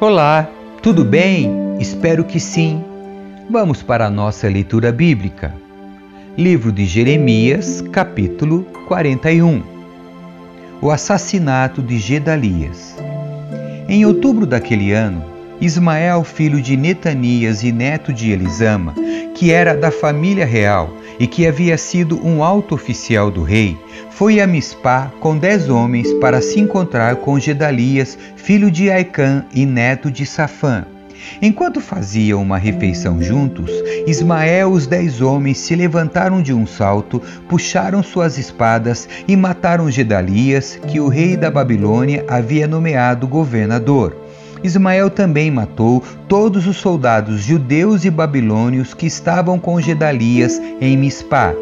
Olá, tudo bem? Espero que sim. Vamos para a nossa leitura bíblica. Livro de Jeremias, capítulo 41. O assassinato de Gedalias. Em outubro daquele ano, Ismael, filho de Netanias e neto de Elisama, que era da família real e que havia sido um alto oficial do rei, foi a Mispá com dez homens para se encontrar com Gedalias, filho de Aicã e neto de Safã. Enquanto faziam uma refeição juntos, Ismael e os dez homens se levantaram de um salto, puxaram suas espadas e mataram Gedalias, que o rei da Babilônia havia nomeado governador. Ismael também matou todos os soldados judeus e babilônios que estavam com Gedalias em Mispá.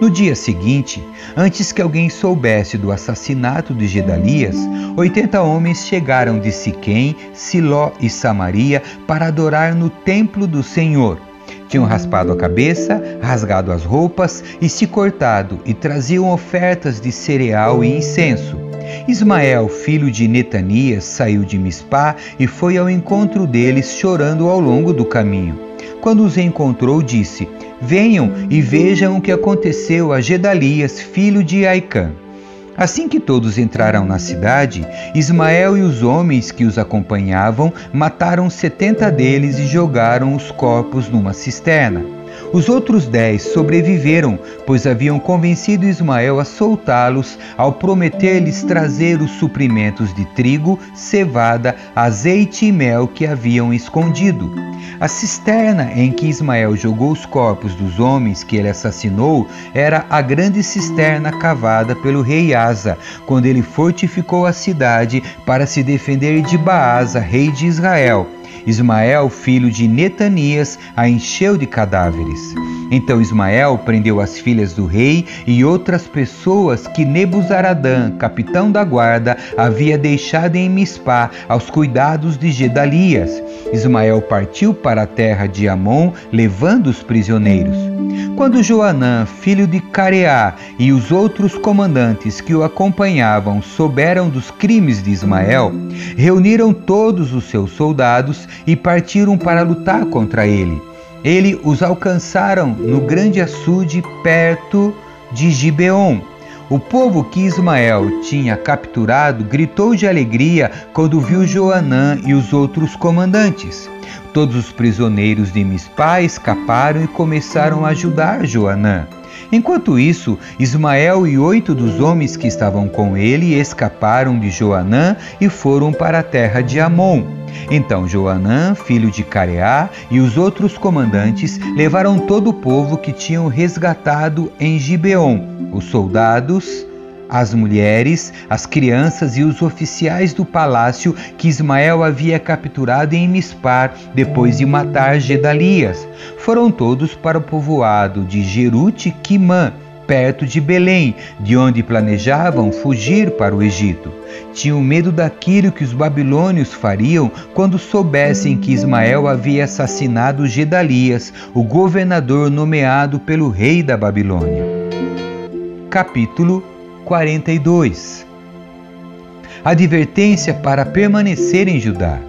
No dia seguinte, antes que alguém soubesse do assassinato de Gedalias, 80 homens chegaram de Siquém, Siló e Samaria para adorar no templo do Senhor. Tinham raspado a cabeça, rasgado as roupas e se cortado, e traziam ofertas de cereal e incenso. Ismael, filho de Netanias, saiu de Mispá e foi ao encontro deles chorando ao longo do caminho. Quando os encontrou, disse: Venham e vejam o que aconteceu a Gedalias, filho de Aicã. Assim que todos entraram na cidade, Ismael e os homens que os acompanhavam mataram setenta deles e jogaram os corpos numa cisterna. Os outros dez sobreviveram, pois haviam convencido Ismael a soltá-los ao prometer-lhes trazer os suprimentos de trigo, cevada, azeite e mel que haviam escondido. A cisterna em que Ismael jogou os corpos dos homens que ele assassinou era a grande cisterna cavada pelo rei Asa, quando ele fortificou a cidade para se defender de Baasa, rei de Israel. Ismael, filho de Netanias, a encheu de cadáveres. Então Ismael prendeu as filhas do rei e outras pessoas que Nebuzaradã, capitão da guarda, havia deixado em Mispá aos cuidados de Gedalias. Ismael partiu para a terra de Amon, levando os prisioneiros. Quando Joanã, filho de Careá, e os outros comandantes que o acompanhavam souberam dos crimes de Ismael, reuniram todos os seus soldados e partiram para lutar contra ele. Ele os alcançaram no grande açude perto de Gibeon. O povo que Ismael tinha capturado gritou de alegria quando viu Joanã e os outros comandantes. Todos os prisioneiros de Mispá escaparam e começaram a ajudar Joanã. Enquanto isso, Ismael e oito dos homens que estavam com ele escaparam de Joanã e foram para a terra de Amon. Então Joanã, filho de Careá, e os outros comandantes levaram todo o povo que tinham resgatado em Gibeon, os soldados, as mulheres, as crianças e os oficiais do palácio que Ismael havia capturado em Mispar depois de matar Gedalias. Foram todos para o povoado de Jerute Quimã, perto de Belém, de onde planejavam fugir para o Egito. Tinham medo daquilo que os babilônios fariam quando soubessem que Ismael havia assassinado Gedalias, o governador nomeado pelo rei da Babilônia. Capítulo 42 Advertência para permanecer em Judá.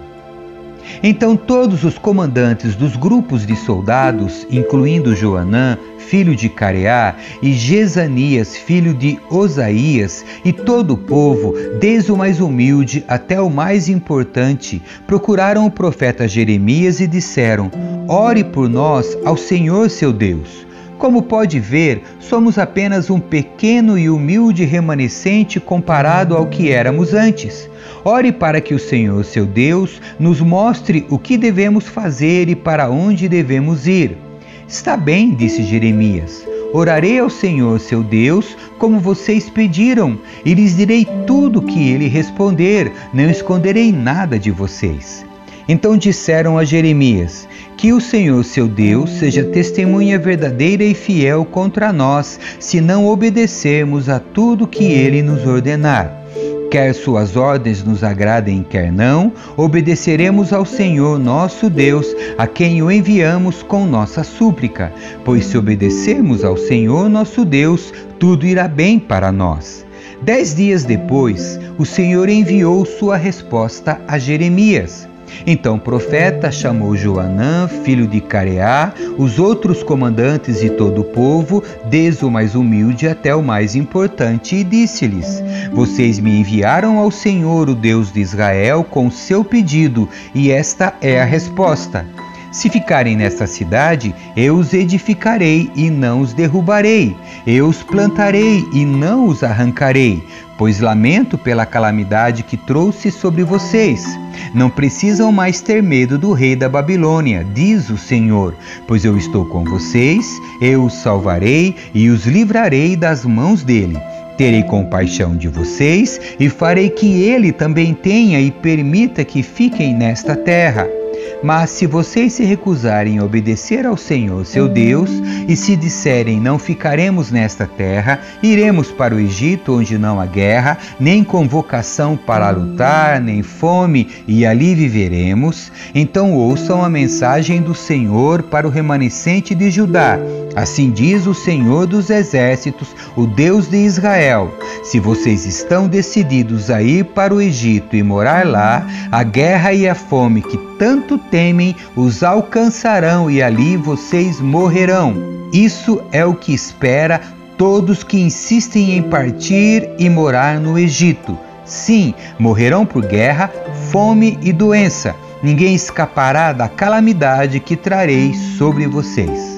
Então todos os comandantes dos grupos de soldados, incluindo Joanã, filho de Careá, e Jezanias, filho de Osaías, e todo o povo, desde o mais humilde até o mais importante, procuraram o profeta Jeremias e disseram: Ore por nós ao Senhor seu Deus. Como pode ver, somos apenas um pequeno e humilde remanescente comparado ao que éramos antes. Ore para que o Senhor, seu Deus, nos mostre o que devemos fazer e para onde devemos ir. Está bem, disse Jeremias. Orarei ao Senhor, seu Deus, como vocês pediram, e lhes direi tudo o que ele responder, não esconderei nada de vocês. Então disseram a Jeremias: Que o Senhor, seu Deus, seja testemunha verdadeira e fiel contra nós, se não obedecermos a tudo que ele nos ordenar. Quer suas ordens nos agradem, quer não, obedeceremos ao Senhor nosso Deus, a quem o enviamos com nossa súplica. Pois se obedecermos ao Senhor nosso Deus, tudo irá bem para nós. Dez dias depois, o Senhor enviou sua resposta a Jeremias. Então o profeta chamou Joanã, filho de Careá, os outros comandantes e todo o povo, desde o mais humilde até o mais importante, e disse-lhes: Vocês me enviaram ao Senhor, o Deus de Israel, com seu pedido, e esta é a resposta. Se ficarem nesta cidade, eu os edificarei e não os derrubarei. Eu os plantarei e não os arrancarei, pois lamento pela calamidade que trouxe sobre vocês. Não precisam mais ter medo do rei da Babilônia, diz o Senhor, pois eu estou com vocês, eu os salvarei e os livrarei das mãos dele. Terei compaixão de vocês e farei que ele também tenha e permita que fiquem nesta terra. Mas se vocês se recusarem a obedecer ao Senhor seu Deus, e se disserem não ficaremos nesta terra, iremos para o Egito, onde não há guerra, nem convocação para lutar, nem fome, e ali viveremos, então ouçam a mensagem do Senhor para o remanescente de Judá. Assim diz o Senhor dos Exércitos, o Deus de Israel: Se vocês estão decididos a ir para o Egito e morar lá, a guerra e a fome que tanto temem os alcançarão e ali vocês morrerão. Isso é o que espera todos que insistem em partir e morar no Egito. Sim, morrerão por guerra, fome e doença. Ninguém escapará da calamidade que trarei sobre vocês.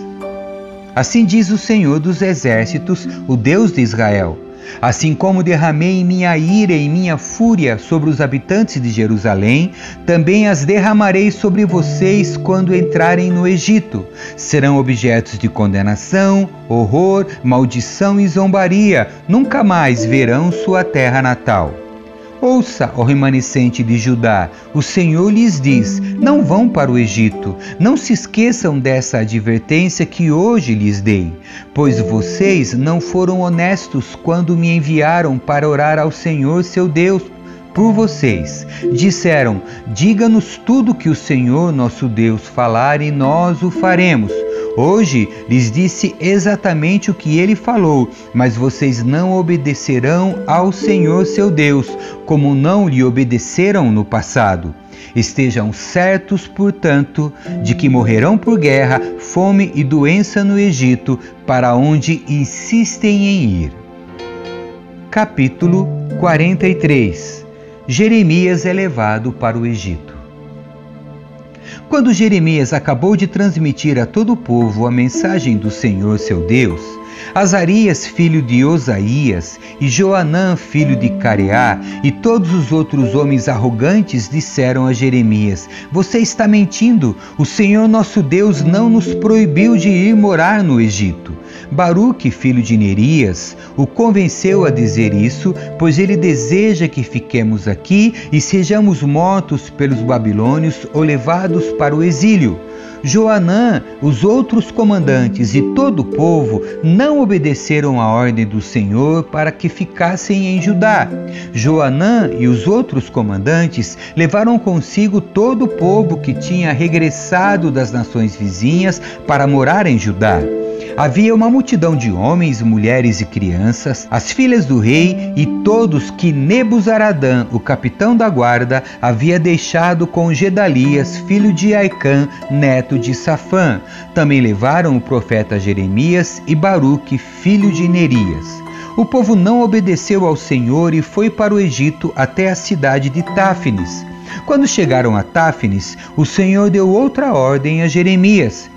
Assim diz o Senhor dos Exércitos, o Deus de Israel Assim como derramei minha ira e minha fúria sobre os habitantes de Jerusalém, também as derramarei sobre vocês quando entrarem no Egito. Serão objetos de condenação, horror, maldição e zombaria. Nunca mais verão sua terra natal. Ouça, ó remanescente de Judá, o Senhor lhes diz: Não vão para o Egito. Não se esqueçam dessa advertência que hoje lhes dei, pois vocês não foram honestos quando me enviaram para orar ao Senhor seu Deus por vocês. Disseram: Diga-nos tudo que o Senhor nosso Deus falar e nós o faremos. Hoje lhes disse exatamente o que ele falou, mas vocês não obedecerão ao Senhor seu Deus, como não lhe obedeceram no passado. Estejam certos, portanto, de que morrerão por guerra, fome e doença no Egito, para onde insistem em ir. Capítulo 43 Jeremias é levado para o Egito. Quando Jeremias acabou de transmitir a todo o povo a mensagem do Senhor seu Deus, Azarias, filho de Osaías, e Joanã, filho de Careá, e todos os outros homens arrogantes disseram a Jeremias: Você está mentindo. O Senhor nosso Deus não nos proibiu de ir morar no Egito. Baruque, filho de Nerias, o convenceu a dizer isso, pois ele deseja que fiquemos aqui e sejamos mortos pelos babilônios ou levados para o exílio. Joanã, os outros comandantes e todo o povo não obedeceram à ordem do Senhor para que ficassem em Judá. Joanã e os outros comandantes levaram consigo todo o povo que tinha regressado das nações vizinhas para morar em Judá. Havia uma multidão de homens, mulheres e crianças, as filhas do rei e todos que Nebuzaradã, o capitão da guarda, havia deixado com Gedalias, filho de Aicã, neto de Safã. Também levaram o profeta Jeremias e Baruque, filho de Nerias. O povo não obedeceu ao Senhor e foi para o Egito até a cidade de Táfnis. Quando chegaram a Táfnis, o Senhor deu outra ordem a Jeremias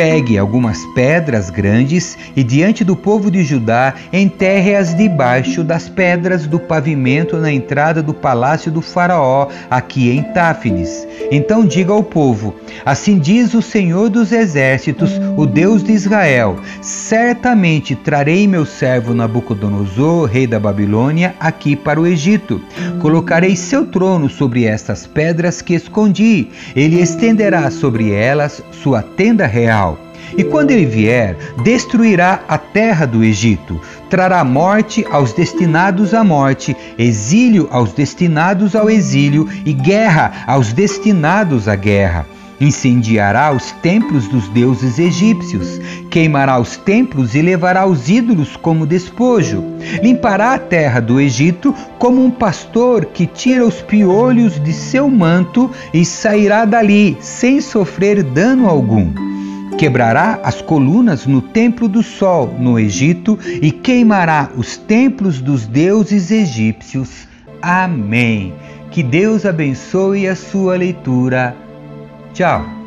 Pegue algumas pedras grandes e diante do povo de Judá enterre-as debaixo das pedras do pavimento na entrada do palácio do Faraó, aqui em Táfnis. Então diga ao povo: Assim diz o Senhor dos Exércitos, o Deus de Israel: Certamente trarei meu servo Nabucodonosor, rei da Babilônia, aqui para o Egito. Colocarei seu trono sobre estas pedras que escondi. Ele estenderá sobre elas sua tenda real. E quando ele vier, destruirá a terra do Egito, trará morte aos destinados à morte, exílio aos destinados ao exílio e guerra aos destinados à guerra. Incendiará os templos dos deuses egípcios, queimará os templos e levará os ídolos como despojo. Limpará a terra do Egito como um pastor que tira os piolhos de seu manto e sairá dali sem sofrer dano algum. Quebrará as colunas no templo do sol no Egito e queimará os templos dos deuses egípcios. Amém. Que Deus abençoe a sua leitura. Tchau!